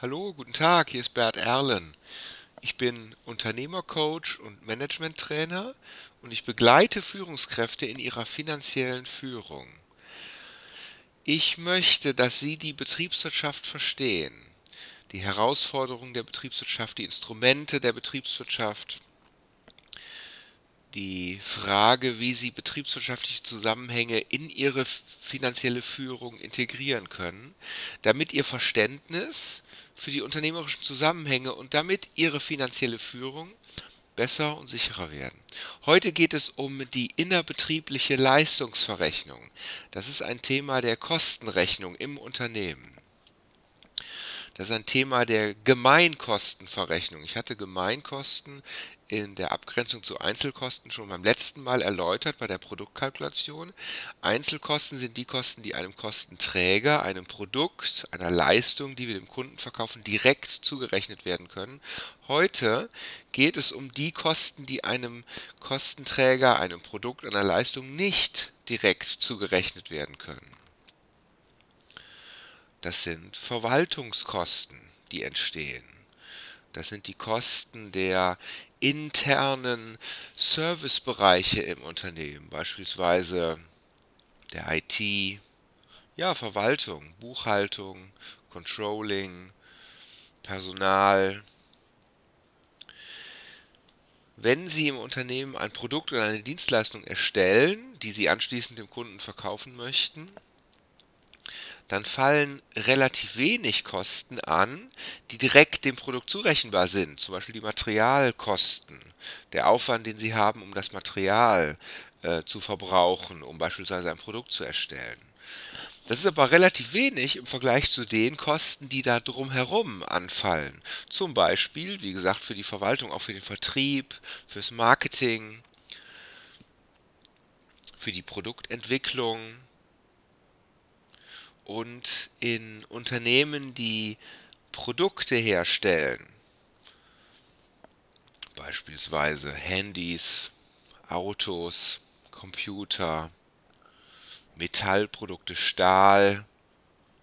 Hallo, guten Tag, hier ist Bert Erlen. Ich bin Unternehmercoach und Managementtrainer und ich begleite Führungskräfte in ihrer finanziellen Führung. Ich möchte, dass Sie die Betriebswirtschaft verstehen, die Herausforderungen der Betriebswirtschaft, die Instrumente der Betriebswirtschaft, die Frage, wie Sie betriebswirtschaftliche Zusammenhänge in Ihre finanzielle Führung integrieren können, damit Ihr Verständnis für die unternehmerischen Zusammenhänge und damit ihre finanzielle Führung besser und sicherer werden. Heute geht es um die innerbetriebliche Leistungsverrechnung. Das ist ein Thema der Kostenrechnung im Unternehmen. Das ist ein Thema der Gemeinkostenverrechnung. Ich hatte Gemeinkosten in der Abgrenzung zu Einzelkosten schon beim letzten Mal erläutert bei der Produktkalkulation. Einzelkosten sind die Kosten, die einem Kostenträger, einem Produkt, einer Leistung, die wir dem Kunden verkaufen, direkt zugerechnet werden können. Heute geht es um die Kosten, die einem Kostenträger, einem Produkt, einer Leistung nicht direkt zugerechnet werden können. Das sind Verwaltungskosten, die entstehen. Das sind die Kosten der internen Servicebereiche im Unternehmen, beispielsweise der IT, ja, Verwaltung, Buchhaltung, Controlling, Personal. Wenn Sie im Unternehmen ein Produkt oder eine Dienstleistung erstellen, die Sie anschließend dem Kunden verkaufen möchten, dann fallen relativ wenig Kosten an, die direkt dem Produkt zurechenbar sind. Zum Beispiel die Materialkosten, der Aufwand, den Sie haben, um das Material äh, zu verbrauchen, um beispielsweise ein Produkt zu erstellen. Das ist aber relativ wenig im Vergleich zu den Kosten, die da drumherum anfallen. Zum Beispiel, wie gesagt, für die Verwaltung, auch für den Vertrieb, fürs Marketing, für die Produktentwicklung, und in Unternehmen, die Produkte herstellen, beispielsweise Handys, Autos, Computer, Metallprodukte, Stahl,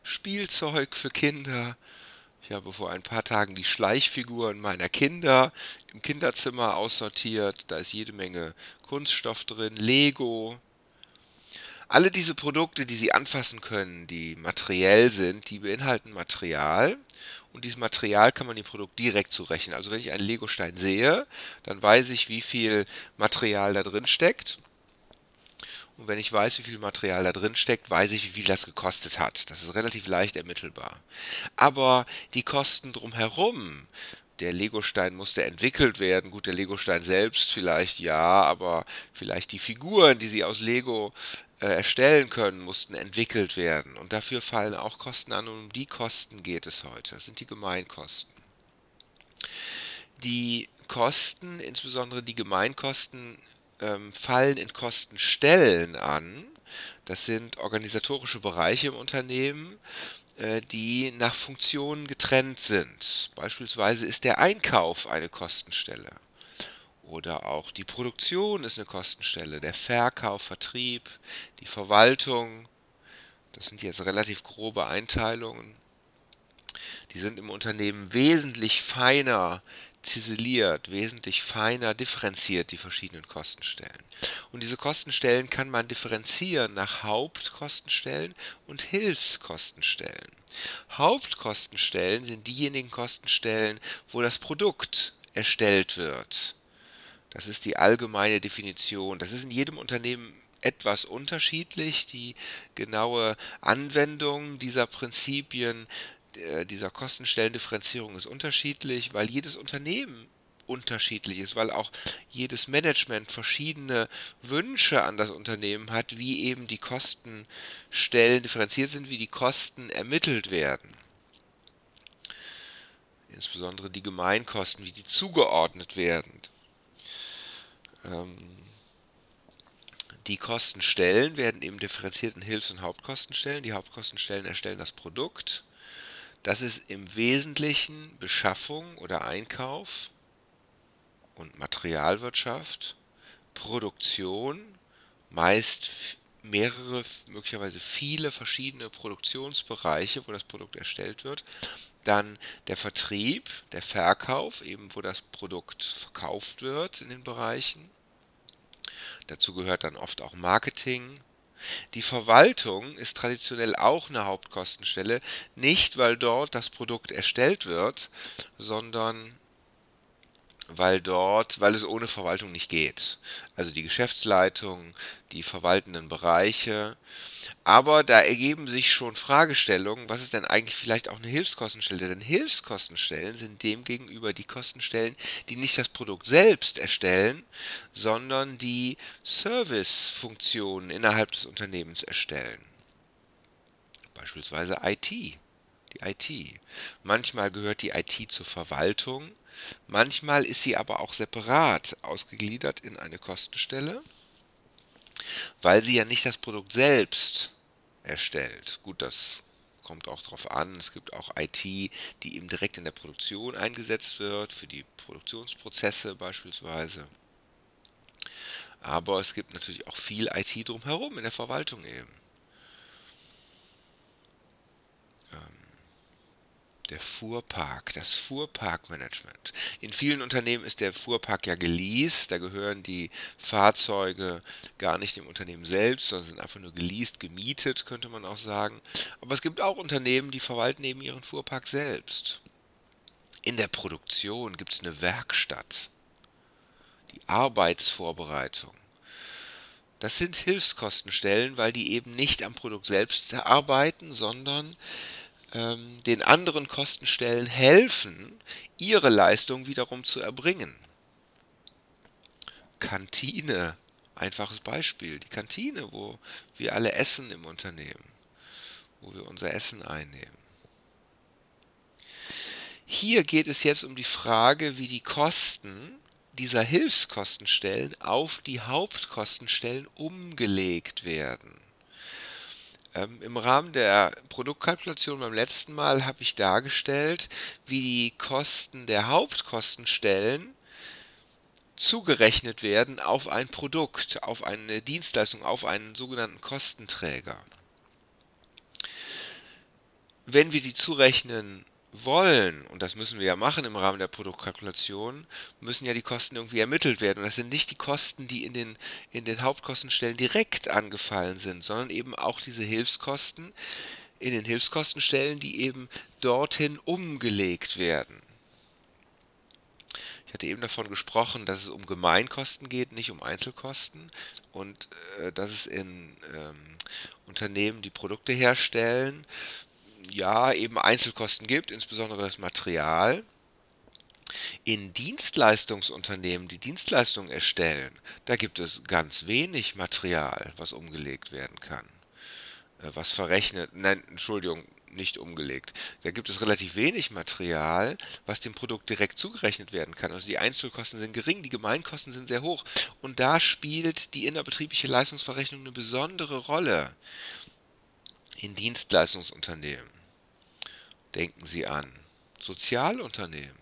Spielzeug für Kinder. Ich habe vor ein paar Tagen die Schleichfiguren meiner Kinder im Kinderzimmer aussortiert. Da ist jede Menge Kunststoff drin, Lego, alle diese Produkte, die Sie anfassen können, die materiell sind, die beinhalten Material und dieses Material kann man dem Produkt direkt zurechnen. Also wenn ich einen Legostein sehe, dann weiß ich, wie viel Material da drin steckt. Und wenn ich weiß, wie viel Material da drin steckt, weiß ich, wie viel das gekostet hat. Das ist relativ leicht ermittelbar. Aber die Kosten drumherum, der Legostein musste entwickelt werden. Gut, der Legostein selbst vielleicht ja, aber vielleicht die Figuren, die sie aus Lego erstellen können, mussten entwickelt werden. Und dafür fallen auch Kosten an und um die Kosten geht es heute. Das sind die Gemeinkosten. Die Kosten, insbesondere die Gemeinkosten, ähm, fallen in Kostenstellen an. Das sind organisatorische Bereiche im Unternehmen, äh, die nach Funktionen getrennt sind. Beispielsweise ist der Einkauf eine Kostenstelle. Oder auch die Produktion ist eine Kostenstelle, der Verkauf, Vertrieb, die Verwaltung. Das sind jetzt relativ grobe Einteilungen. Die sind im Unternehmen wesentlich feiner ziseliert, wesentlich feiner differenziert, die verschiedenen Kostenstellen. Und diese Kostenstellen kann man differenzieren nach Hauptkostenstellen und Hilfskostenstellen. Hauptkostenstellen sind diejenigen Kostenstellen, wo das Produkt erstellt wird. Das ist die allgemeine Definition. Das ist in jedem Unternehmen etwas unterschiedlich. Die genaue Anwendung dieser Prinzipien, dieser Kostenstellendifferenzierung ist unterschiedlich, weil jedes Unternehmen unterschiedlich ist, weil auch jedes Management verschiedene Wünsche an das Unternehmen hat, wie eben die Kostenstellen differenziert sind, wie die Kosten ermittelt werden. Insbesondere die Gemeinkosten, wie die zugeordnet werden. Ähm, die Kostenstellen werden eben differenziert in Hilfs- und Hauptkostenstellen. Die Hauptkostenstellen erstellen das Produkt. Das ist im Wesentlichen Beschaffung oder Einkauf und Materialwirtschaft, Produktion, meist mehrere, möglicherweise viele verschiedene Produktionsbereiche, wo das Produkt erstellt wird. Dann der Vertrieb, der Verkauf, eben wo das Produkt verkauft wird in den Bereichen. Dazu gehört dann oft auch Marketing. Die Verwaltung ist traditionell auch eine Hauptkostenstelle, nicht weil dort das Produkt erstellt wird, sondern weil dort, weil es ohne Verwaltung nicht geht. Also die Geschäftsleitung, die verwaltenden Bereiche. Aber da ergeben sich schon Fragestellungen, was ist denn eigentlich vielleicht auch eine Hilfskostenstelle? Denn Hilfskostenstellen sind demgegenüber die Kostenstellen, die nicht das Produkt selbst erstellen, sondern die Servicefunktionen innerhalb des Unternehmens erstellen. Beispielsweise IT. Die IT. Manchmal gehört die IT zur Verwaltung, Manchmal ist sie aber auch separat ausgegliedert in eine Kostenstelle, weil sie ja nicht das Produkt selbst erstellt. Gut, das kommt auch darauf an. Es gibt auch IT, die eben direkt in der Produktion eingesetzt wird, für die Produktionsprozesse beispielsweise. Aber es gibt natürlich auch viel IT drumherum in der Verwaltung eben. Der Fuhrpark, das Fuhrparkmanagement. In vielen Unternehmen ist der Fuhrpark ja geleast, da gehören die Fahrzeuge gar nicht dem Unternehmen selbst, sondern sind einfach nur geleast, gemietet, könnte man auch sagen. Aber es gibt auch Unternehmen, die verwalten eben ihren Fuhrpark selbst. In der Produktion gibt es eine Werkstatt, die Arbeitsvorbereitung. Das sind Hilfskostenstellen, weil die eben nicht am Produkt selbst arbeiten, sondern ähm, den anderen Kostenstellen helfen, ihre Leistung wiederum zu erbringen. Kantine, einfaches Beispiel, die Kantine, wo wir alle essen im Unternehmen, wo wir unser Essen einnehmen. Hier geht es jetzt um die Frage, wie die Kosten dieser Hilfskostenstellen auf die Hauptkostenstellen umgelegt werden. Ähm, Im Rahmen der Produktkalkulation beim letzten Mal habe ich dargestellt, wie die Kosten der Hauptkostenstellen zugerechnet werden auf ein Produkt, auf eine Dienstleistung, auf einen sogenannten Kostenträger. Wenn wir die zurechnen wollen, und das müssen wir ja machen im Rahmen der Produktkalkulation, müssen ja die Kosten irgendwie ermittelt werden. Und das sind nicht die Kosten, die in den, in den Hauptkostenstellen direkt angefallen sind, sondern eben auch diese Hilfskosten in den Hilfskostenstellen, die eben dorthin umgelegt werden. Ich hatte eben davon gesprochen, dass es um Gemeinkosten geht, nicht um Einzelkosten und äh, dass es in ähm, Unternehmen, die Produkte herstellen, ja eben Einzelkosten gibt, insbesondere das Material. In Dienstleistungsunternehmen, die Dienstleistungen erstellen, da gibt es ganz wenig Material, was umgelegt werden kann. Äh, was verrechnet, nein, Entschuldigung, nicht umgelegt. Da gibt es relativ wenig Material, was dem Produkt direkt zugerechnet werden kann. Also die Einzelkosten sind gering, die Gemeinkosten sind sehr hoch. Und da spielt die innerbetriebliche Leistungsverrechnung eine besondere Rolle in Dienstleistungsunternehmen. Denken Sie an Sozialunternehmen,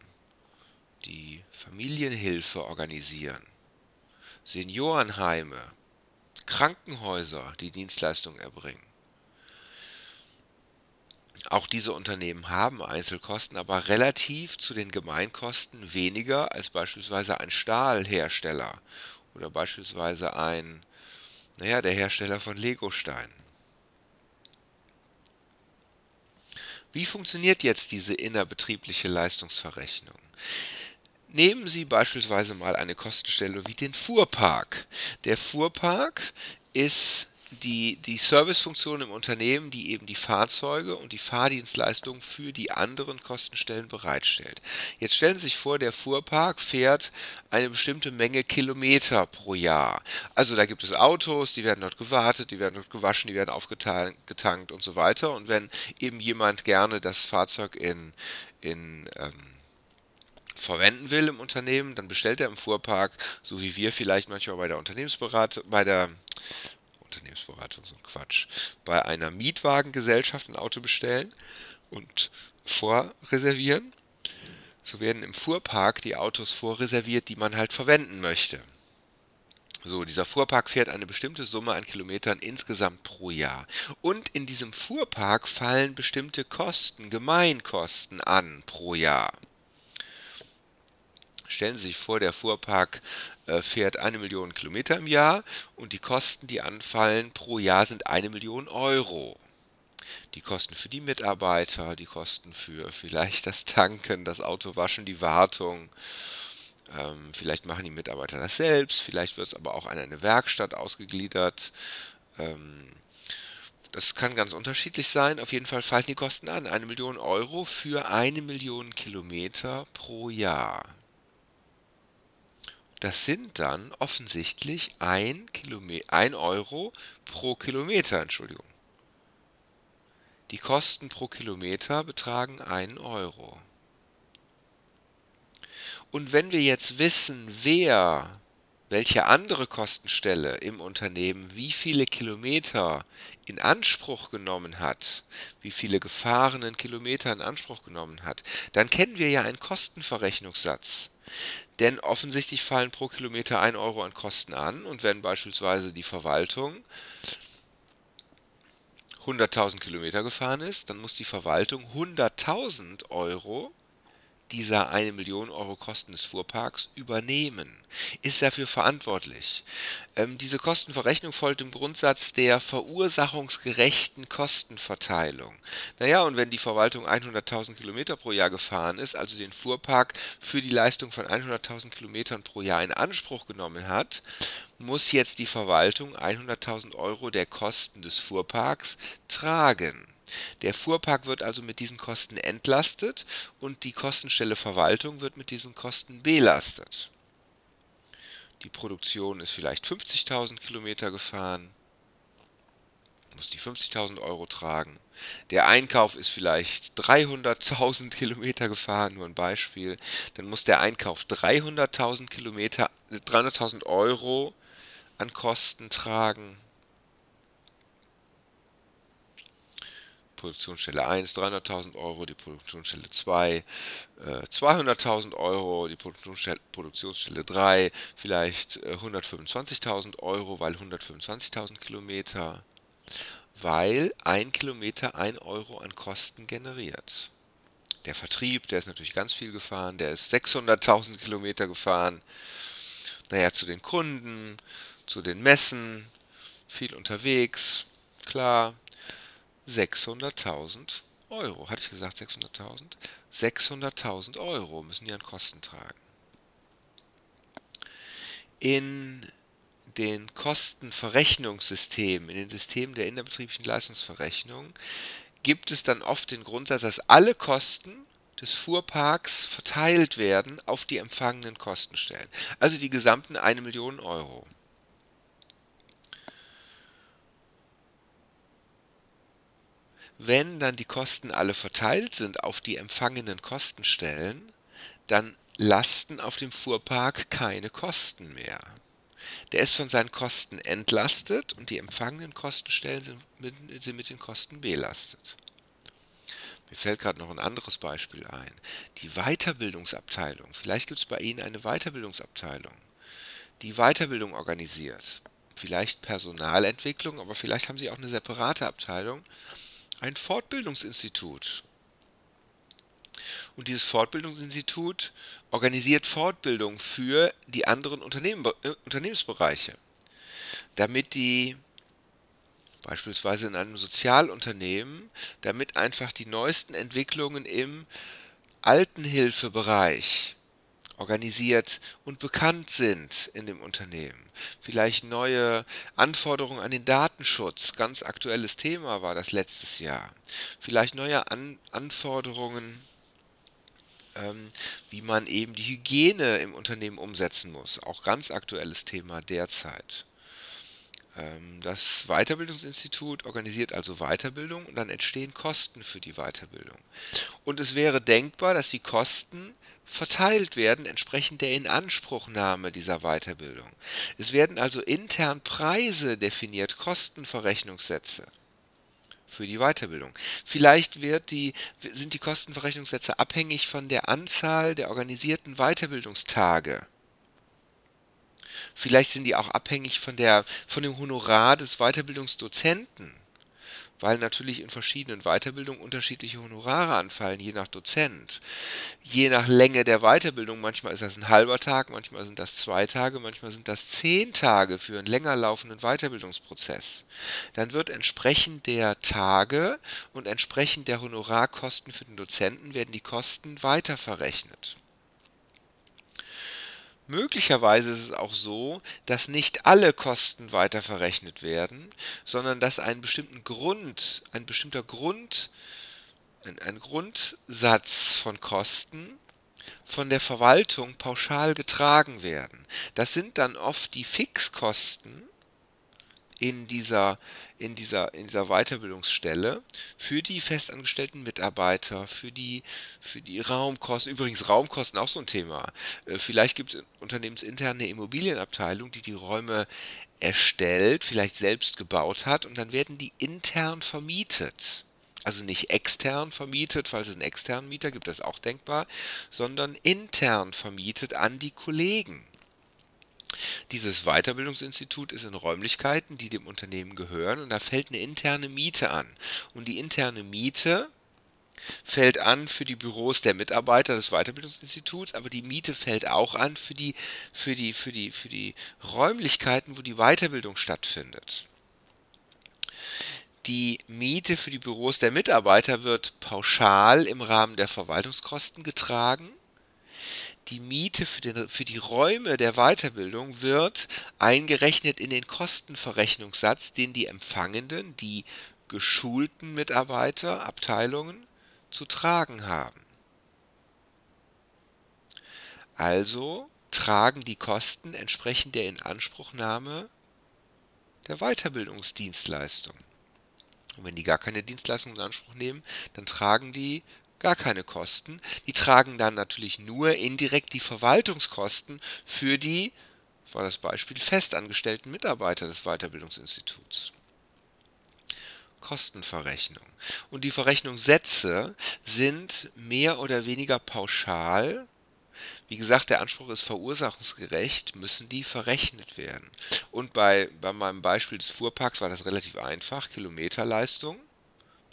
die Familienhilfe organisieren, Seniorenheime, Krankenhäuser, die Dienstleistungen erbringen. Auch diese Unternehmen haben Einzelkosten, aber relativ zu den Gemeinkosten weniger als beispielsweise ein Stahlhersteller oder beispielsweise ein, naja, der Hersteller von Legosteinen. Wie funktioniert jetzt diese innerbetriebliche Leistungsverrechnung? Nehmen Sie beispielsweise mal eine Kostenstelle wie den Fuhrpark. Der Fuhrpark ist die, die Servicefunktion im Unternehmen, die eben die Fahrzeuge und die Fahrdienstleistungen für die anderen Kostenstellen bereitstellt. Jetzt stellen Sie sich vor, der Fuhrpark fährt eine bestimmte Menge Kilometer pro Jahr. Also da gibt es Autos, die werden dort gewartet, die werden dort gewaschen, die werden aufgetankt und so weiter. Und wenn eben jemand gerne das Fahrzeug in, in ähm, verwenden will im Unternehmen, dann bestellt er im Fuhrpark, so wie wir vielleicht manchmal bei der Unternehmensberatung, bei der Unternehmensberatung, so ein Quatsch, bei einer Mietwagengesellschaft ein Auto bestellen und vorreservieren. So werden im Fuhrpark die Autos vorreserviert, die man halt verwenden möchte. So, dieser Fuhrpark fährt eine bestimmte Summe an Kilometern insgesamt pro Jahr. Und in diesem Fuhrpark fallen bestimmte Kosten, Gemeinkosten an pro Jahr. Stellen Sie sich vor, der Fuhrpark äh, fährt eine Million Kilometer im Jahr und die Kosten, die anfallen pro Jahr, sind eine Million Euro. Die Kosten für die Mitarbeiter, die Kosten für vielleicht das Tanken, das Autowaschen, die Wartung, ähm, vielleicht machen die Mitarbeiter das selbst, vielleicht wird es aber auch an eine Werkstatt ausgegliedert. Ähm, das kann ganz unterschiedlich sein. Auf jeden Fall fallen die Kosten an. Eine Million Euro für eine Million Kilometer pro Jahr. Das sind dann offensichtlich 1 Euro pro Kilometer, Entschuldigung. Die Kosten pro Kilometer betragen 1 Euro. Und wenn wir jetzt wissen, wer, welche andere Kostenstelle im Unternehmen wie viele Kilometer in Anspruch genommen hat, wie viele gefahrenen Kilometer in Anspruch genommen hat, dann kennen wir ja einen Kostenverrechnungssatz. Denn offensichtlich fallen pro Kilometer 1 Euro an Kosten an und wenn beispielsweise die Verwaltung 100.000 Kilometer gefahren ist, dann muss die Verwaltung 100.000 Euro dieser eine Million Euro Kosten des Fuhrparks übernehmen, ist dafür verantwortlich. Ähm, diese Kostenverrechnung folgt dem Grundsatz der verursachungsgerechten Kostenverteilung. Naja, und wenn die Verwaltung 100.000 Kilometer pro Jahr gefahren ist, also den Fuhrpark für die Leistung von 100.000 Kilometern pro Jahr in Anspruch genommen hat, muss jetzt die Verwaltung 100.000 Euro der Kosten des Fuhrparks tragen. Der Fuhrpark wird also mit diesen Kosten entlastet und die Kostenstelle Verwaltung wird mit diesen Kosten belastet. Die Produktion ist vielleicht 50.000 Kilometer gefahren, muss die 50.000 Euro tragen. Der Einkauf ist vielleicht 300.000 Kilometer gefahren, nur ein Beispiel. Dann muss der Einkauf 300.000 Kilometer, 300.000 Euro an Kosten tragen. Produktionsstelle 1 300.000 Euro, die Produktionsstelle 2 äh, 200.000 Euro, die Produktionsstelle, Produktionsstelle 3 vielleicht äh, 125.000 Euro, weil 125.000 Kilometer, weil ein Kilometer 1 Euro an Kosten generiert. Der Vertrieb, der ist natürlich ganz viel gefahren, der ist 600.000 Kilometer gefahren. Naja, zu den Kunden, zu den Messen, viel unterwegs, klar, 600.000 Euro. Hatte ich gesagt 600.000? 600.000 Euro müssen die an Kosten tragen. In den Kostenverrechnungssystemen, in den Systemen der innerbetrieblichen Leistungsverrechnung, gibt es dann oft den Grundsatz, dass alle Kosten des Fuhrparks verteilt werden auf die empfangenen Kostenstellen. Also die gesamten 1 Million Euro. Wenn dann die Kosten alle verteilt sind auf die empfangenen Kostenstellen, dann lasten auf dem Fuhrpark keine Kosten mehr. Der ist von seinen Kosten entlastet und die empfangenen Kostenstellen sind mit, sind mit den Kosten belastet. Mir fällt gerade noch ein anderes Beispiel ein. Die Weiterbildungsabteilung. Vielleicht gibt es bei Ihnen eine Weiterbildungsabteilung, die Weiterbildung organisiert. Vielleicht Personalentwicklung, aber vielleicht haben Sie auch eine separate Abteilung, ein Fortbildungsinstitut. Und dieses Fortbildungsinstitut organisiert Fortbildung für die anderen Unternehmen, äh, Unternehmensbereiche, damit die beispielsweise in einem Sozialunternehmen, damit einfach die neuesten Entwicklungen im Altenhilfebereich organisiert und bekannt sind in dem Unternehmen. Vielleicht neue Anforderungen an den Datenschutz, ganz aktuelles Thema war das letztes Jahr. Vielleicht neue an Anforderungen, ähm, wie man eben die Hygiene im Unternehmen umsetzen muss, auch ganz aktuelles Thema derzeit. Ähm, das Weiterbildungsinstitut organisiert also Weiterbildung und dann entstehen Kosten für die Weiterbildung. Und es wäre denkbar, dass die Kosten verteilt werden entsprechend der Inanspruchnahme dieser Weiterbildung. Es werden also intern Preise definiert, Kostenverrechnungssätze für die Weiterbildung. Vielleicht die, sind die Kostenverrechnungssätze abhängig von der Anzahl der organisierten Weiterbildungstage. Vielleicht sind die auch abhängig von der, von dem Honorar des Weiterbildungsdozenten weil natürlich in verschiedenen Weiterbildungen unterschiedliche Honorare anfallen, je nach Dozent. Je nach Länge der Weiterbildung, manchmal ist das ein halber Tag, manchmal sind das zwei Tage, manchmal sind das zehn Tage für einen länger laufenden Weiterbildungsprozess. Dann wird entsprechend der Tage und entsprechend der Honorarkosten für den Dozenten werden die Kosten weiterverrechnet. Möglicherweise ist es auch so, dass nicht alle Kosten weiterverrechnet werden, sondern dass ein bestimmten Grund, ein bestimmter Grund, ein, ein Grundsatz von Kosten von der Verwaltung pauschal getragen werden. Das sind dann oft die Fixkosten in dieser, in dieser, in dieser Weiterbildungsstelle für die festangestellten Mitarbeiter, für die, für die Raumkosten. Übrigens Raumkosten auch so ein Thema. Äh, vielleicht gibt es unternehmensintern eine Immobilienabteilung, die die Räume erstellt, vielleicht selbst gebaut hat und dann werden die intern vermietet. Also nicht extern vermietet, falls es einen externen Mieter gibt, das ist auch denkbar, sondern intern vermietet an die Kollegen. Dieses Weiterbildungsinstitut ist in Räumlichkeiten, die dem Unternehmen gehören, und da fällt eine interne Miete an. Und die interne Miete fällt an für die Büros der Mitarbeiter des Weiterbildungsinstituts, aber die Miete fällt auch an für die, für die, für die, für die Räumlichkeiten, wo die Weiterbildung stattfindet. Die Miete für die Büros der Mitarbeiter wird pauschal im Rahmen der Verwaltungskosten getragen die Miete für, den, für die Räume der Weiterbildung wird eingerechnet in den Kostenverrechnungssatz, den die empfangenden, die geschulten Mitarbeiter, Abteilungen zu tragen haben. Also tragen die Kosten entsprechend der Inanspruchnahme der Weiterbildungsdienstleistung. Und wenn die gar keine Dienstleistung in Anspruch nehmen, dann tragen die gar keine Kosten. Die tragen dann natürlich nur indirekt die Verwaltungskosten für die, war das Beispiel, festangestellten Mitarbeiter des Weiterbildungsinstituts. Kostenverrechnung. Und die Verrechnungssätze sind mehr oder weniger pauschal. Wie gesagt, der Anspruch ist verursachungsgerecht, müssen die verrechnet werden. Und bei, bei meinem Beispiel des Fuhrparks war das relativ einfach, Kilometerleistung.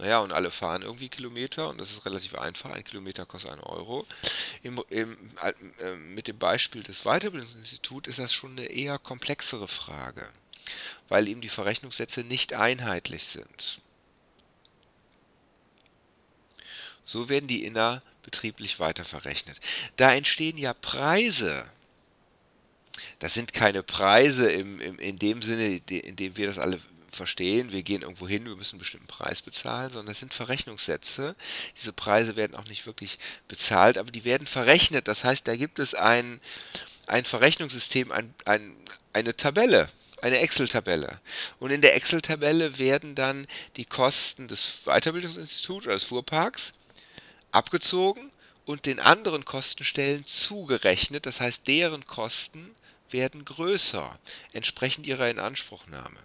Naja, und alle fahren irgendwie Kilometer und das ist relativ einfach. Ein Kilometer kostet einen Euro. Im, im, äh, mit dem Beispiel des Weiterbildungsinstituts ist das schon eine eher komplexere Frage, weil eben die Verrechnungssätze nicht einheitlich sind. So werden die innerbetrieblich weiterverrechnet. Da entstehen ja Preise. Das sind keine Preise im, im, in dem Sinne, in dem wir das alle verstehen, wir gehen irgendwo hin, wir müssen einen bestimmten Preis bezahlen, sondern es sind Verrechnungssätze. Diese Preise werden auch nicht wirklich bezahlt, aber die werden verrechnet. Das heißt, da gibt es ein, ein Verrechnungssystem, ein, ein, eine Tabelle, eine Excel-Tabelle. Und in der Excel-Tabelle werden dann die Kosten des Weiterbildungsinstituts oder des Fuhrparks abgezogen und den anderen Kostenstellen zugerechnet. Das heißt, deren Kosten werden größer, entsprechend ihrer Inanspruchnahme.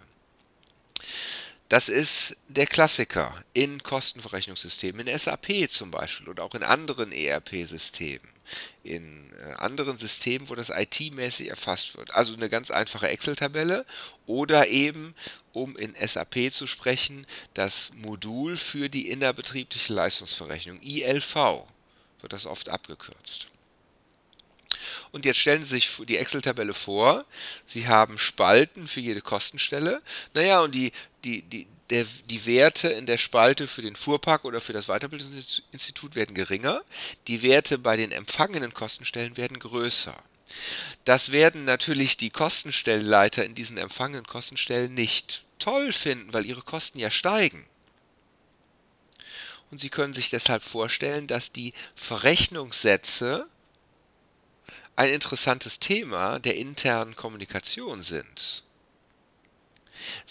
Das ist der Klassiker in Kostenverrechnungssystemen, in SAP zum Beispiel und auch in anderen ERP-Systemen, in äh, anderen Systemen, wo das IT-mäßig erfasst wird. Also eine ganz einfache Excel-Tabelle oder eben, um in SAP zu sprechen, das Modul für die innerbetriebliche Leistungsverrechnung, ILV, wird das oft abgekürzt. Und jetzt stellen Sie sich die Excel-Tabelle vor. Sie haben Spalten für jede Kostenstelle. Naja, und die, die, die, der, die Werte in der Spalte für den Fuhrpark oder für das Weiterbildungsinstitut werden geringer. Die Werte bei den empfangenen Kostenstellen werden größer. Das werden natürlich die Kostenstellenleiter in diesen empfangenen Kostenstellen nicht toll finden, weil ihre Kosten ja steigen. Und Sie können sich deshalb vorstellen, dass die Verrechnungssätze ein interessantes Thema der internen Kommunikation sind.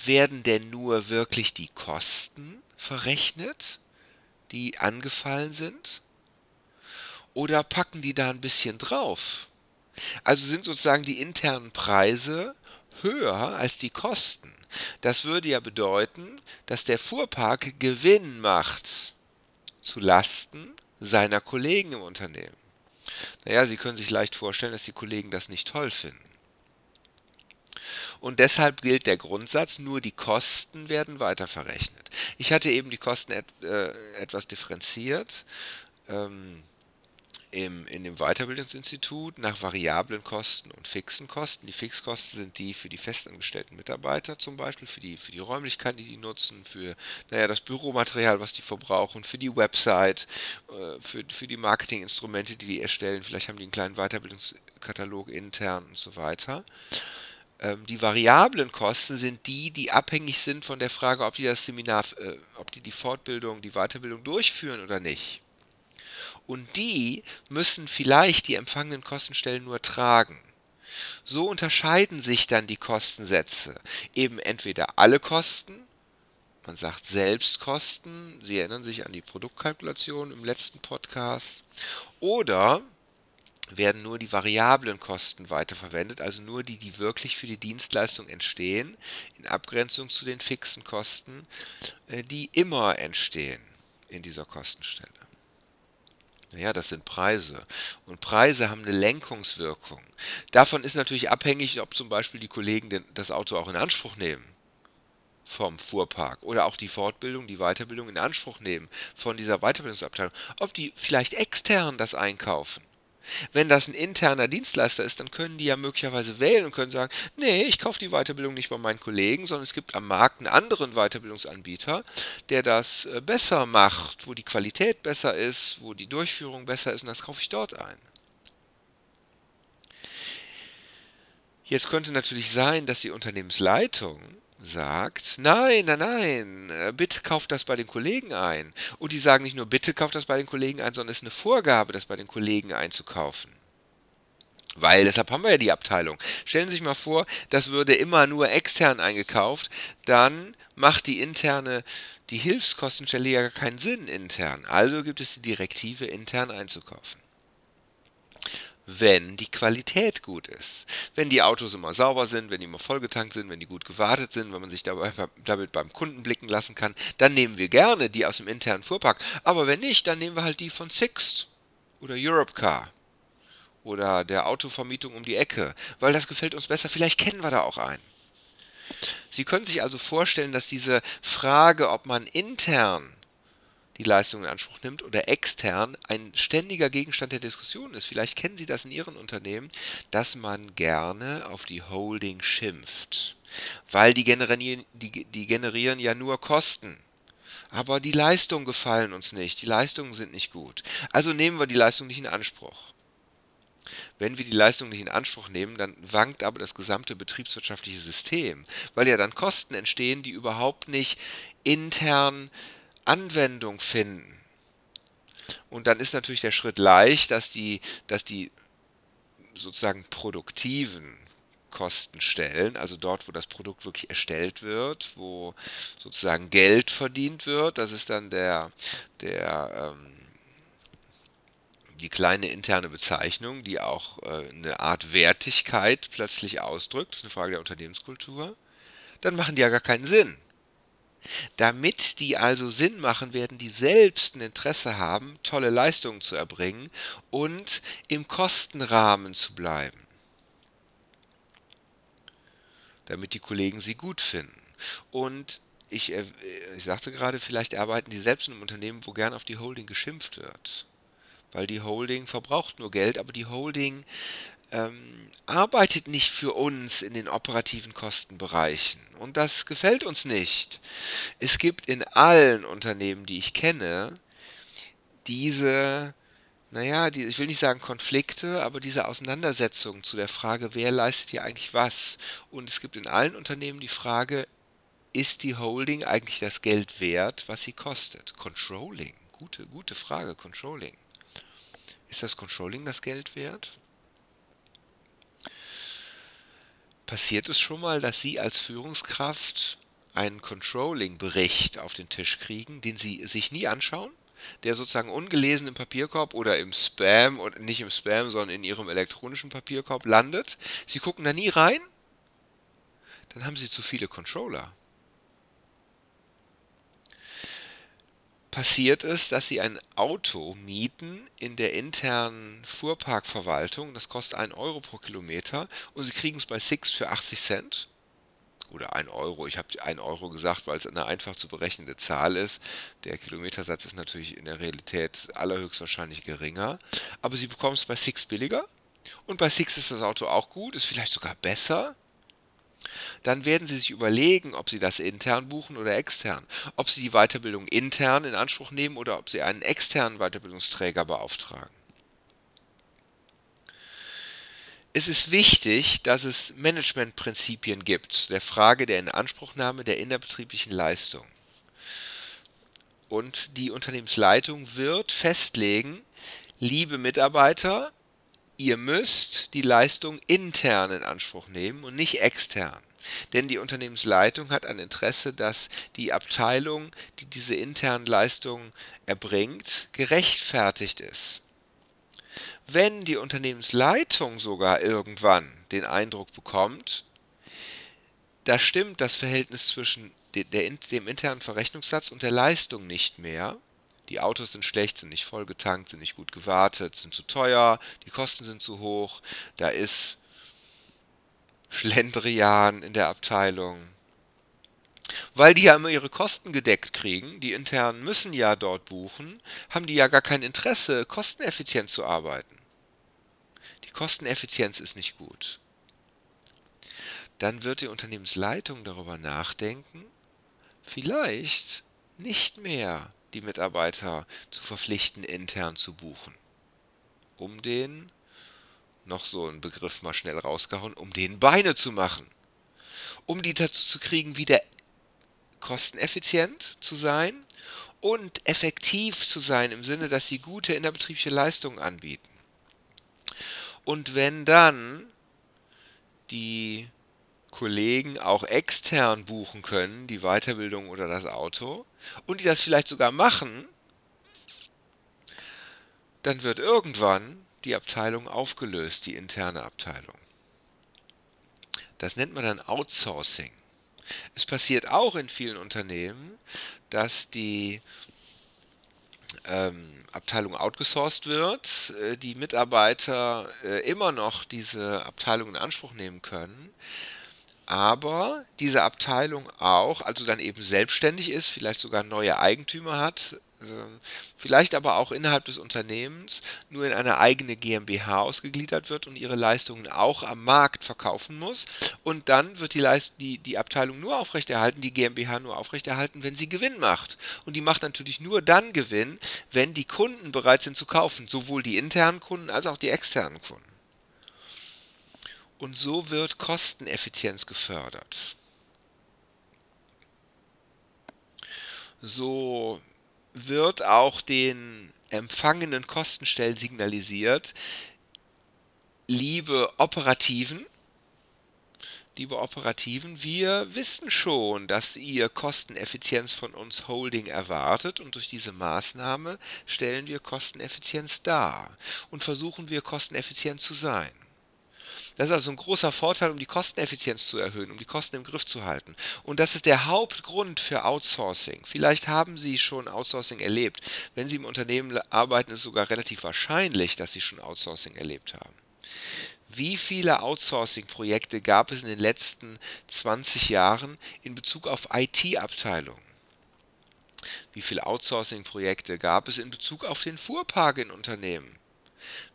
Werden denn nur wirklich die Kosten verrechnet, die angefallen sind? Oder packen die da ein bisschen drauf? Also sind sozusagen die internen Preise höher als die Kosten. Das würde ja bedeuten, dass der Fuhrpark Gewinn macht zu Lasten seiner Kollegen im Unternehmen. Naja, Sie können sich leicht vorstellen, dass die Kollegen das nicht toll finden. Und deshalb gilt der Grundsatz, nur die Kosten werden weiterverrechnet. Ich hatte eben die Kosten et, äh, etwas differenziert. Ähm, im, in dem Weiterbildungsinstitut nach variablen Kosten und fixen Kosten. Die Fixkosten sind die für die festangestellten Mitarbeiter zum Beispiel, für die, für die Räumlichkeiten, die die nutzen, für naja, das Büromaterial, was die verbrauchen, für die Website, äh, für, für die Marketinginstrumente, die die erstellen. Vielleicht haben die einen kleinen Weiterbildungskatalog intern und so weiter. Ähm, die variablen Kosten sind die, die abhängig sind von der Frage, ob die das Seminar, äh, ob die die Fortbildung, die Weiterbildung durchführen oder nicht. Und die müssen vielleicht die empfangenen Kostenstellen nur tragen. So unterscheiden sich dann die Kostensätze. Eben entweder alle Kosten, man sagt Selbstkosten, Sie erinnern sich an die Produktkalkulation im letzten Podcast, oder werden nur die variablen Kosten weiterverwendet, also nur die, die wirklich für die Dienstleistung entstehen, in Abgrenzung zu den fixen Kosten, äh, die immer entstehen in dieser Kostenstelle. Naja, das sind Preise. Und Preise haben eine Lenkungswirkung. Davon ist natürlich abhängig, ob zum Beispiel die Kollegen das Auto auch in Anspruch nehmen vom Fuhrpark oder auch die Fortbildung, die Weiterbildung in Anspruch nehmen von dieser Weiterbildungsabteilung. Ob die vielleicht extern das einkaufen wenn das ein interner Dienstleister ist, dann können die ja möglicherweise wählen und können sagen, nee, ich kaufe die Weiterbildung nicht bei meinen Kollegen, sondern es gibt am Markt einen anderen Weiterbildungsanbieter, der das äh, besser macht, wo die Qualität besser ist, wo die Durchführung besser ist und das kaufe ich dort ein. Jetzt könnte natürlich sein, dass die Unternehmensleitung sagt, nein, nein, nein, äh, bitte kauft das bei den Kollegen ein. Und die sagen nicht nur, bitte kauft das bei den Kollegen ein, sondern es ist eine Vorgabe, das bei den Kollegen einzukaufen. Weil deshalb haben wir ja die Abteilung. Stellen Sie sich mal vor, das würde immer nur extern eingekauft, dann macht die interne, die Hilfskostenstelle ja gar keinen Sinn intern. Also gibt es die Direktive, intern einzukaufen wenn die Qualität gut ist. Wenn die Autos immer sauber sind, wenn die immer vollgetankt sind, wenn die gut gewartet sind, wenn man sich dabei, damit beim Kunden blicken lassen kann, dann nehmen wir gerne die aus dem internen Fuhrpark. Aber wenn nicht, dann nehmen wir halt die von Sixt oder Europcar oder der Autovermietung um die Ecke, weil das gefällt uns besser. Vielleicht kennen wir da auch einen. Sie können sich also vorstellen, dass diese Frage, ob man intern die Leistung in Anspruch nimmt oder extern ein ständiger Gegenstand der Diskussion ist. Vielleicht kennen Sie das in Ihren Unternehmen, dass man gerne auf die Holding schimpft, weil die generieren, die, die generieren ja nur Kosten. Aber die Leistungen gefallen uns nicht, die Leistungen sind nicht gut. Also nehmen wir die Leistung nicht in Anspruch. Wenn wir die Leistung nicht in Anspruch nehmen, dann wankt aber das gesamte betriebswirtschaftliche System, weil ja dann Kosten entstehen, die überhaupt nicht intern Anwendung finden. Und dann ist natürlich der Schritt leicht, dass die, dass die sozusagen produktiven Kostenstellen, also dort, wo das Produkt wirklich erstellt wird, wo sozusagen Geld verdient wird, das ist dann der, der ähm, die kleine interne Bezeichnung, die auch äh, eine Art Wertigkeit plötzlich ausdrückt, das ist eine Frage der Unternehmenskultur, dann machen die ja gar keinen Sinn. Damit die also Sinn machen, werden die selbst ein Interesse haben, tolle Leistungen zu erbringen und im Kostenrahmen zu bleiben. Damit die Kollegen sie gut finden. Und ich, äh, ich sagte gerade, vielleicht arbeiten die selbst in einem Unternehmen, wo gern auf die Holding geschimpft wird. Weil die Holding verbraucht nur Geld, aber die Holding ähm, arbeitet nicht für uns in den operativen Kostenbereichen. Und das gefällt uns nicht. Es gibt in allen Unternehmen, die ich kenne, diese, naja, die, ich will nicht sagen Konflikte, aber diese Auseinandersetzung zu der Frage, wer leistet hier eigentlich was. Und es gibt in allen Unternehmen die Frage, ist die Holding eigentlich das Geld wert, was sie kostet? Controlling. Gute, gute Frage, Controlling. Ist das Controlling das Geld wert? Passiert es schon mal, dass Sie als Führungskraft einen Controlling-Bericht auf den Tisch kriegen, den Sie sich nie anschauen? Der sozusagen ungelesen im Papierkorb oder im Spam und nicht im Spam, sondern in Ihrem elektronischen Papierkorb landet. Sie gucken da nie rein? Dann haben Sie zu viele Controller. Passiert es, dass sie ein Auto mieten in der internen Fuhrparkverwaltung. Das kostet 1 Euro pro Kilometer und sie kriegen es bei Six für 80 Cent. oder 1 Euro. Ich habe 1 Euro gesagt, weil es eine einfach zu berechnende Zahl ist. Der Kilometersatz ist natürlich in der Realität allerhöchstwahrscheinlich geringer. Aber Sie bekommen es bei Six billiger. Und bei Six ist das Auto auch gut, ist vielleicht sogar besser. Dann werden Sie sich überlegen, ob Sie das intern buchen oder extern. Ob Sie die Weiterbildung intern in Anspruch nehmen oder ob Sie einen externen Weiterbildungsträger beauftragen. Es ist wichtig, dass es Managementprinzipien gibt, der Frage der Inanspruchnahme der innerbetrieblichen Leistung. Und die Unternehmensleitung wird festlegen, liebe Mitarbeiter, ihr müsst die Leistung intern in Anspruch nehmen und nicht extern. Denn die Unternehmensleitung hat ein Interesse, dass die Abteilung, die diese internen Leistungen erbringt, gerechtfertigt ist. Wenn die Unternehmensleitung sogar irgendwann den Eindruck bekommt, da stimmt das Verhältnis zwischen dem internen Verrechnungssatz und der Leistung nicht mehr, die Autos sind schlecht, sind nicht vollgetankt, sind nicht gut gewartet, sind zu teuer, die Kosten sind zu hoch, da ist Schlendrian in der Abteilung. Weil die ja immer ihre Kosten gedeckt kriegen, die internen müssen ja dort buchen, haben die ja gar kein Interesse, kosteneffizient zu arbeiten. Die Kosteneffizienz ist nicht gut. Dann wird die Unternehmensleitung darüber nachdenken, vielleicht nicht mehr die Mitarbeiter zu verpflichten, intern zu buchen. Um den, noch so ein Begriff mal schnell rausgehauen, um den Beine zu machen. Um die dazu zu kriegen, wieder kosteneffizient zu sein und effektiv zu sein im Sinne, dass sie gute innerbetriebliche Leistungen anbieten. Und wenn dann die Kollegen auch extern buchen können, die Weiterbildung oder das Auto, und die das vielleicht sogar machen, dann wird irgendwann die Abteilung aufgelöst, die interne Abteilung. Das nennt man dann Outsourcing. Es passiert auch in vielen Unternehmen, dass die ähm, Abteilung outgesourced wird, äh, die Mitarbeiter äh, immer noch diese Abteilung in Anspruch nehmen können, aber diese Abteilung auch, also dann eben selbstständig ist, vielleicht sogar neue Eigentümer hat, vielleicht aber auch innerhalb des Unternehmens nur in eine eigene GmbH ausgegliedert wird und ihre Leistungen auch am Markt verkaufen muss. Und dann wird die, Leist die, die Abteilung nur aufrechterhalten, die GmbH nur aufrechterhalten, wenn sie Gewinn macht. Und die macht natürlich nur dann Gewinn, wenn die Kunden bereit sind zu kaufen, sowohl die internen Kunden als auch die externen Kunden. Und so wird Kosteneffizienz gefördert. So wird auch den empfangenen Kostenstellen signalisiert, liebe Operativen, liebe Operativen, wir wissen schon, dass ihr Kosteneffizienz von uns Holding erwartet und durch diese Maßnahme stellen wir Kosteneffizienz dar und versuchen wir kosteneffizient zu sein. Das ist also ein großer Vorteil, um die Kosteneffizienz zu erhöhen, um die Kosten im Griff zu halten. Und das ist der Hauptgrund für Outsourcing. Vielleicht haben Sie schon Outsourcing erlebt. Wenn Sie im Unternehmen arbeiten, ist es sogar relativ wahrscheinlich, dass Sie schon Outsourcing erlebt haben. Wie viele Outsourcing-Projekte gab es in den letzten 20 Jahren in Bezug auf IT-Abteilungen? Wie viele Outsourcing-Projekte gab es in Bezug auf den Fuhrpark in Unternehmen?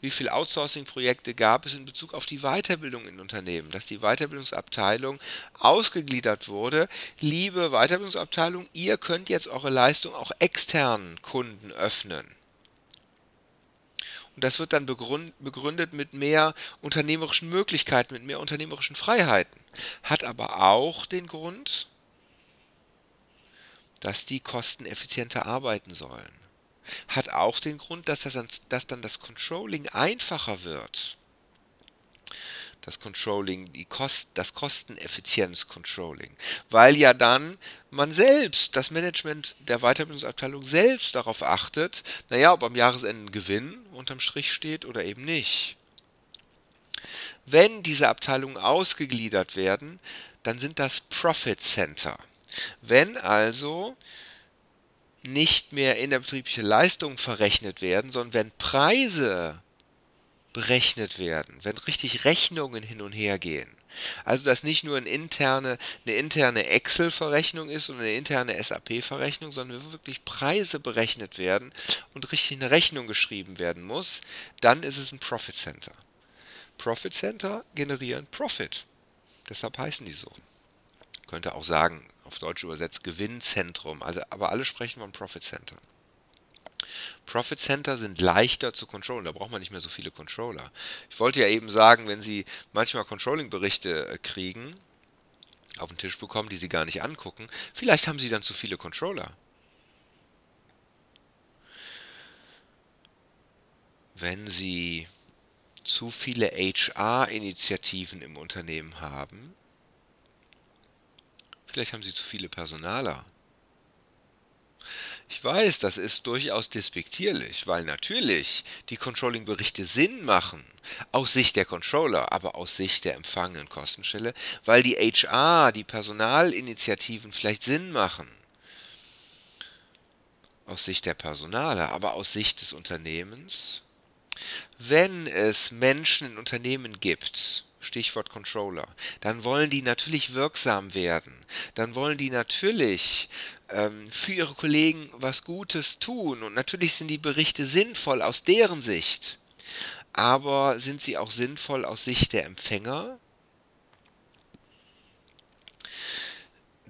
Wie viele Outsourcing-Projekte gab es in Bezug auf die Weiterbildung in Unternehmen, dass die Weiterbildungsabteilung ausgegliedert wurde? Liebe Weiterbildungsabteilung, ihr könnt jetzt eure Leistung auch externen Kunden öffnen. Und das wird dann begründet mit mehr unternehmerischen Möglichkeiten, mit mehr unternehmerischen Freiheiten. Hat aber auch den Grund, dass die kosteneffizienter arbeiten sollen hat auch den Grund, dass, das, dass dann das Controlling einfacher wird. Das Controlling, die Kost, das Kosteneffizienz-Controlling. Weil ja dann man selbst, das Management der Weiterbildungsabteilung selbst darauf achtet, naja, ob am Jahresende ein Gewinn unterm Strich steht oder eben nicht. Wenn diese Abteilungen ausgegliedert werden, dann sind das Profit Center. Wenn also nicht mehr innerbetriebliche Leistungen verrechnet werden, sondern wenn Preise berechnet werden, wenn richtig Rechnungen hin und her gehen. Also dass nicht nur eine interne, eine interne Excel-Verrechnung ist und eine interne SAP-Verrechnung, sondern wirklich Preise berechnet werden und richtig eine Rechnung geschrieben werden muss, dann ist es ein Profit Center. Profit Center generieren Profit. Deshalb heißen die so. Könnte auch sagen, auf Deutsch übersetzt Gewinnzentrum, also, aber alle sprechen von Profit Center. Profit Center sind leichter zu controllen, da braucht man nicht mehr so viele Controller. Ich wollte ja eben sagen, wenn Sie manchmal Controlling-Berichte äh, kriegen, auf den Tisch bekommen, die Sie gar nicht angucken, vielleicht haben Sie dann zu viele Controller. Wenn Sie zu viele HR-Initiativen im Unternehmen haben, vielleicht haben Sie zu viele Personaler. Ich weiß, das ist durchaus despektierlich, weil natürlich die Controlling-Berichte Sinn machen, aus Sicht der Controller, aber aus Sicht der empfangenen Kostenstelle, weil die HR, die Personalinitiativen vielleicht Sinn machen. Aus Sicht der Personaler, aber aus Sicht des Unternehmens. Wenn es Menschen in Unternehmen gibt, Stichwort Controller, dann wollen die natürlich wirksam werden. Dann wollen die natürlich ähm, für ihre Kollegen was Gutes tun. Und natürlich sind die Berichte sinnvoll aus deren Sicht. Aber sind sie auch sinnvoll aus Sicht der Empfänger?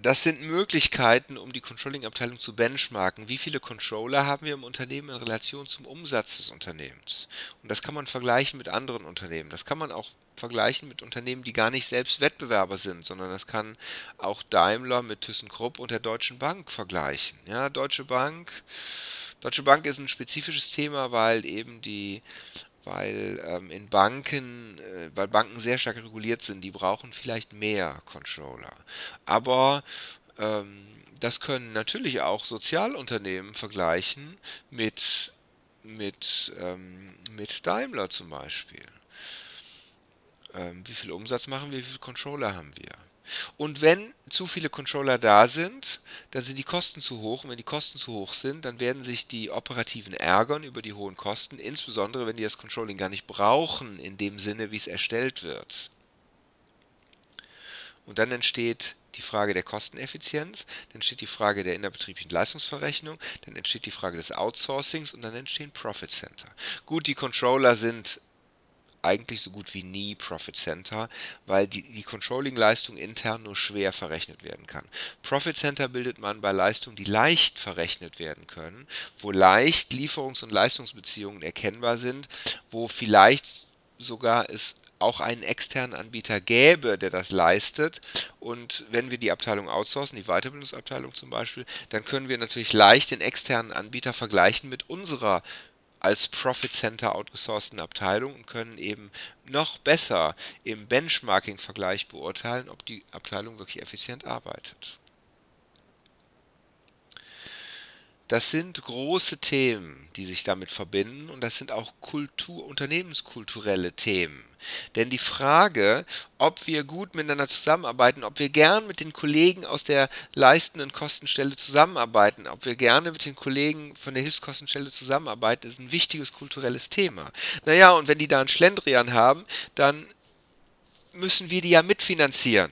Das sind Möglichkeiten, um die Controlling-Abteilung zu benchmarken. Wie viele Controller haben wir im Unternehmen in Relation zum Umsatz des Unternehmens? Und das kann man vergleichen mit anderen Unternehmen. Das kann man auch vergleichen mit Unternehmen, die gar nicht selbst Wettbewerber sind, sondern das kann auch Daimler mit ThyssenKrupp und der Deutschen Bank vergleichen. Ja, Deutsche Bank, Deutsche Bank ist ein spezifisches Thema, weil eben die weil ähm, in Banken, äh, weil Banken sehr stark reguliert sind, die brauchen vielleicht mehr Controller. Aber ähm, das können natürlich auch Sozialunternehmen vergleichen mit, mit, ähm, mit Daimler zum Beispiel ähm, wie viel Umsatz machen wir, wie viele Controller haben wir. Und wenn zu viele Controller da sind, dann sind die Kosten zu hoch. Und wenn die Kosten zu hoch sind, dann werden sich die Operativen ärgern über die hohen Kosten, insbesondere wenn die das Controlling gar nicht brauchen, in dem Sinne, wie es erstellt wird. Und dann entsteht die Frage der Kosteneffizienz, dann entsteht die Frage der innerbetrieblichen Leistungsverrechnung, dann entsteht die Frage des Outsourcings und dann entstehen Profit Center. Gut, die Controller sind eigentlich so gut wie nie Profit Center, weil die, die Controlling-Leistung intern nur schwer verrechnet werden kann. Profit Center bildet man bei Leistungen, die leicht verrechnet werden können, wo leicht Lieferungs- und Leistungsbeziehungen erkennbar sind, wo vielleicht sogar es auch einen externen Anbieter gäbe, der das leistet. Und wenn wir die Abteilung outsourcen, die Weiterbildungsabteilung zum Beispiel, dann können wir natürlich leicht den externen Anbieter vergleichen mit unserer als Profit Center outgesourcten Abteilung und können eben noch besser im Benchmarking-Vergleich beurteilen, ob die Abteilung wirklich effizient arbeitet. Das sind große Themen, die sich damit verbinden und das sind auch Kultur, unternehmenskulturelle Themen. Denn die Frage, ob wir gut miteinander zusammenarbeiten, ob wir gern mit den Kollegen aus der leistenden Kostenstelle zusammenarbeiten, ob wir gerne mit den Kollegen von der Hilfskostenstelle zusammenarbeiten, ist ein wichtiges kulturelles Thema. Naja, und wenn die da einen Schlendrian haben, dann müssen wir die ja mitfinanzieren.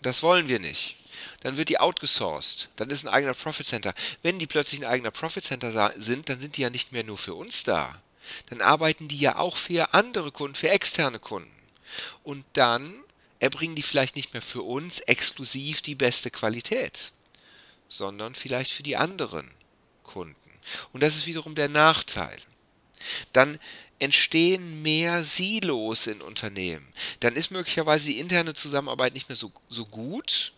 Das wollen wir nicht dann wird die outgesourced. Dann ist ein eigener Profit Center. Wenn die plötzlich ein eigener Profit Center sind, dann sind die ja nicht mehr nur für uns da. Dann arbeiten die ja auch für andere Kunden, für externe Kunden. Und dann erbringen die vielleicht nicht mehr für uns exklusiv die beste Qualität, sondern vielleicht für die anderen Kunden. Und das ist wiederum der Nachteil. Dann entstehen mehr Silos in Unternehmen. Dann ist möglicherweise die interne Zusammenarbeit nicht mehr so, so gut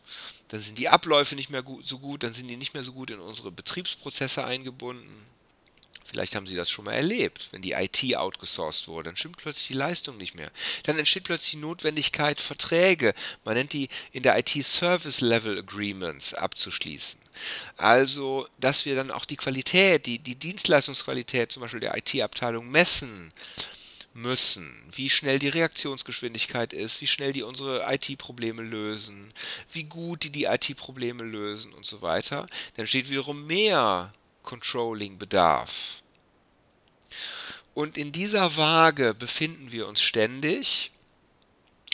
dann sind die Abläufe nicht mehr gut, so gut, dann sind die nicht mehr so gut in unsere Betriebsprozesse eingebunden. Vielleicht haben Sie das schon mal erlebt, wenn die IT outgesourced wurde, dann stimmt plötzlich die Leistung nicht mehr. Dann entsteht plötzlich die Notwendigkeit, Verträge, man nennt die in der IT Service Level Agreements abzuschließen. Also, dass wir dann auch die Qualität, die, die Dienstleistungsqualität zum Beispiel der IT-Abteilung messen müssen, wie schnell die Reaktionsgeschwindigkeit ist, wie schnell die unsere IT-Probleme lösen, wie gut die die IT-Probleme lösen und so weiter, dann steht wiederum mehr Controlling-Bedarf. Und in dieser Waage befinden wir uns ständig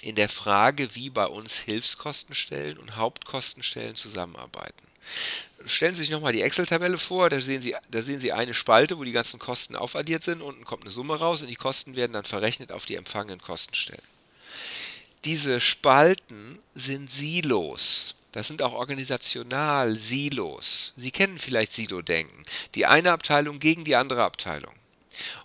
in der Frage, wie bei uns Hilfskostenstellen und Hauptkostenstellen zusammenarbeiten. Stellen Sie sich nochmal die Excel-Tabelle vor, da sehen, Sie, da sehen Sie eine Spalte, wo die ganzen Kosten aufaddiert sind, unten kommt eine Summe raus und die Kosten werden dann verrechnet auf die empfangenen Kostenstellen. Diese Spalten sind Silos. Das sind auch organisational Silos. Sie kennen vielleicht Silo-Denken. Die eine Abteilung gegen die andere Abteilung.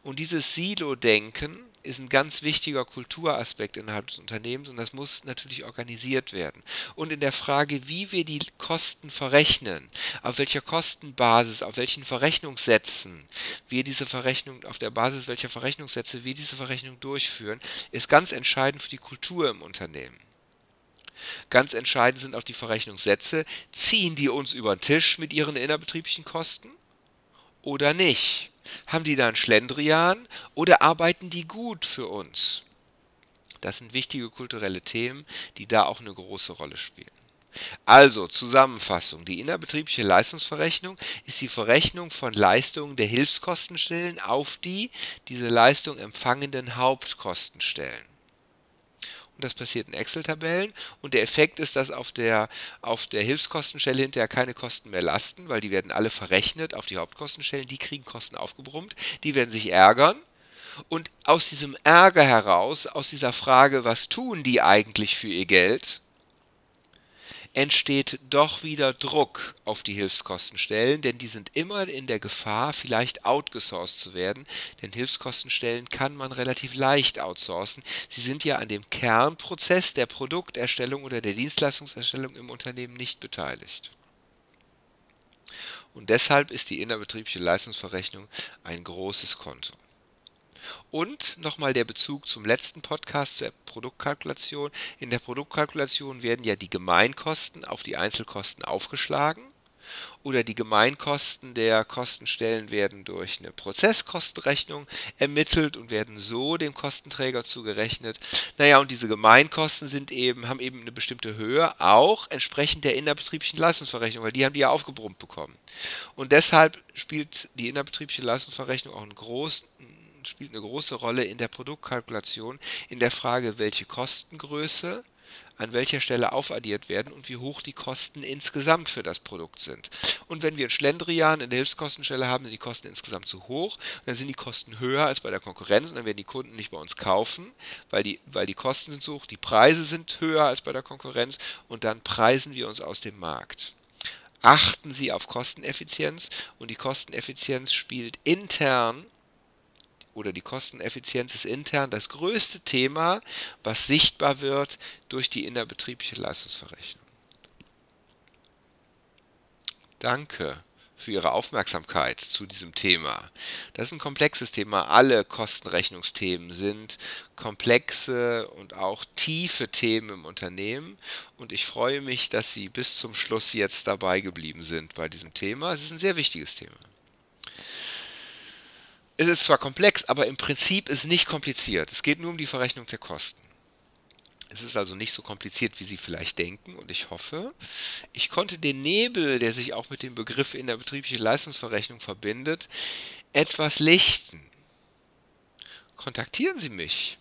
Und dieses Silo-Denken ist ein ganz wichtiger Kulturaspekt innerhalb des Unternehmens und das muss natürlich organisiert werden. Und in der Frage, wie wir die Kosten verrechnen, auf welcher Kostenbasis, auf welchen Verrechnungssätzen wir diese Verrechnung, auf der Basis welcher Verrechnungssätze wir diese Verrechnung durchführen, ist ganz entscheidend für die Kultur im Unternehmen. Ganz entscheidend sind auch die Verrechnungssätze. Ziehen die uns über den Tisch mit ihren innerbetrieblichen Kosten oder nicht? Haben die da einen Schlendrian oder arbeiten die gut für uns? Das sind wichtige kulturelle Themen, die da auch eine große Rolle spielen. Also Zusammenfassung. Die innerbetriebliche Leistungsverrechnung ist die Verrechnung von Leistungen der Hilfskostenstellen auf die diese Leistung empfangenden Hauptkostenstellen und das passiert in Excel-Tabellen. Und der Effekt ist, dass auf der, auf der Hilfskostenstelle hinterher keine Kosten mehr lasten, weil die werden alle verrechnet auf die Hauptkostenstellen, die kriegen Kosten aufgebrummt, die werden sich ärgern. Und aus diesem Ärger heraus, aus dieser Frage, was tun die eigentlich für ihr Geld, entsteht doch wieder Druck auf die Hilfskostenstellen, denn die sind immer in der Gefahr, vielleicht outgesourced zu werden, denn Hilfskostenstellen kann man relativ leicht outsourcen. Sie sind ja an dem Kernprozess der Produkterstellung oder der Dienstleistungserstellung im Unternehmen nicht beteiligt. Und deshalb ist die innerbetriebliche Leistungsverrechnung ein großes Konto. Und nochmal der Bezug zum letzten Podcast zur Produktkalkulation. In der Produktkalkulation werden ja die Gemeinkosten auf die Einzelkosten aufgeschlagen oder die Gemeinkosten der Kostenstellen werden durch eine Prozesskostenrechnung ermittelt und werden so dem Kostenträger zugerechnet. Naja, und diese Gemeinkosten sind eben, haben eben eine bestimmte Höhe, auch entsprechend der innerbetrieblichen Leistungsverrechnung, weil die haben die ja aufgebrummt bekommen. Und deshalb spielt die innerbetriebliche Leistungsverrechnung auch einen großen spielt eine große Rolle in der Produktkalkulation, in der Frage, welche Kostengröße an welcher Stelle aufaddiert werden und wie hoch die Kosten insgesamt für das Produkt sind. Und wenn wir ein Schlendrian in der Hilfskostenstelle haben, sind die Kosten insgesamt zu hoch, dann sind die Kosten höher als bei der Konkurrenz und dann werden die Kunden nicht bei uns kaufen, weil die, weil die Kosten sind zu hoch, die Preise sind höher als bei der Konkurrenz und dann preisen wir uns aus dem Markt. Achten Sie auf Kosteneffizienz und die Kosteneffizienz spielt intern oder die Kosteneffizienz ist intern das größte Thema, was sichtbar wird durch die innerbetriebliche Leistungsverrechnung. Danke für Ihre Aufmerksamkeit zu diesem Thema. Das ist ein komplexes Thema. Alle Kostenrechnungsthemen sind komplexe und auch tiefe Themen im Unternehmen. Und ich freue mich, dass Sie bis zum Schluss jetzt dabei geblieben sind bei diesem Thema. Es ist ein sehr wichtiges Thema. Es ist zwar komplex, aber im Prinzip ist es nicht kompliziert. Es geht nur um die Verrechnung der Kosten. Es ist also nicht so kompliziert, wie Sie vielleicht denken und ich hoffe, ich konnte den Nebel, der sich auch mit dem Begriff in der betrieblichen Leistungsverrechnung verbindet, etwas lichten. Kontaktieren Sie mich,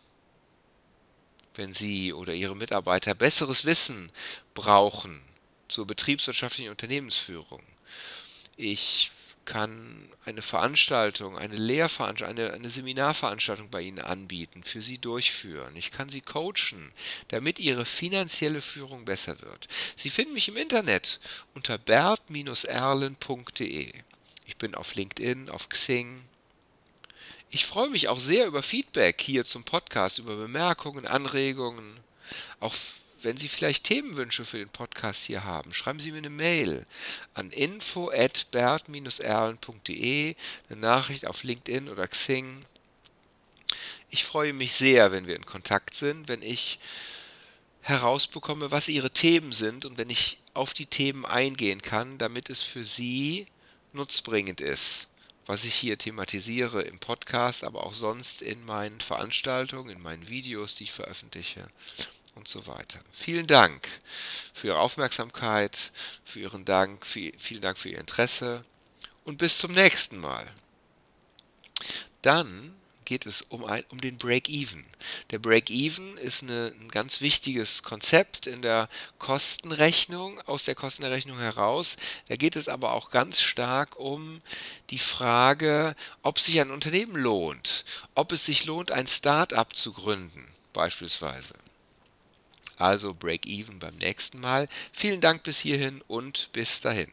wenn Sie oder Ihre Mitarbeiter besseres Wissen brauchen zur betriebswirtschaftlichen Unternehmensführung. Ich kann eine Veranstaltung, eine Lehrveranstaltung, eine, eine Seminarveranstaltung bei Ihnen anbieten, für Sie durchführen. Ich kann Sie coachen, damit Ihre finanzielle Führung besser wird. Sie finden mich im Internet unter bert-erlen.de. Ich bin auf LinkedIn, auf Xing. Ich freue mich auch sehr über Feedback hier zum Podcast, über Bemerkungen, Anregungen, auch wenn Sie vielleicht Themenwünsche für den Podcast hier haben, schreiben Sie mir eine Mail an info@bert-erlen.de, eine Nachricht auf LinkedIn oder Xing. Ich freue mich sehr, wenn wir in Kontakt sind, wenn ich herausbekomme, was Ihre Themen sind und wenn ich auf die Themen eingehen kann, damit es für Sie nutzbringend ist, was ich hier thematisiere im Podcast, aber auch sonst in meinen Veranstaltungen, in meinen Videos, die ich veröffentliche und so weiter. Vielen Dank für Ihre Aufmerksamkeit, für Ihren Dank, für, vielen Dank für Ihr Interesse und bis zum nächsten Mal. Dann geht es um, ein, um den Break-Even. Der Break-Even ist eine, ein ganz wichtiges Konzept in der Kostenrechnung, aus der Kostenrechnung heraus. Da geht es aber auch ganz stark um die Frage, ob sich ein Unternehmen lohnt, ob es sich lohnt, ein Start-up zu gründen, beispielsweise. Also Break-Even beim nächsten Mal. Vielen Dank bis hierhin und bis dahin.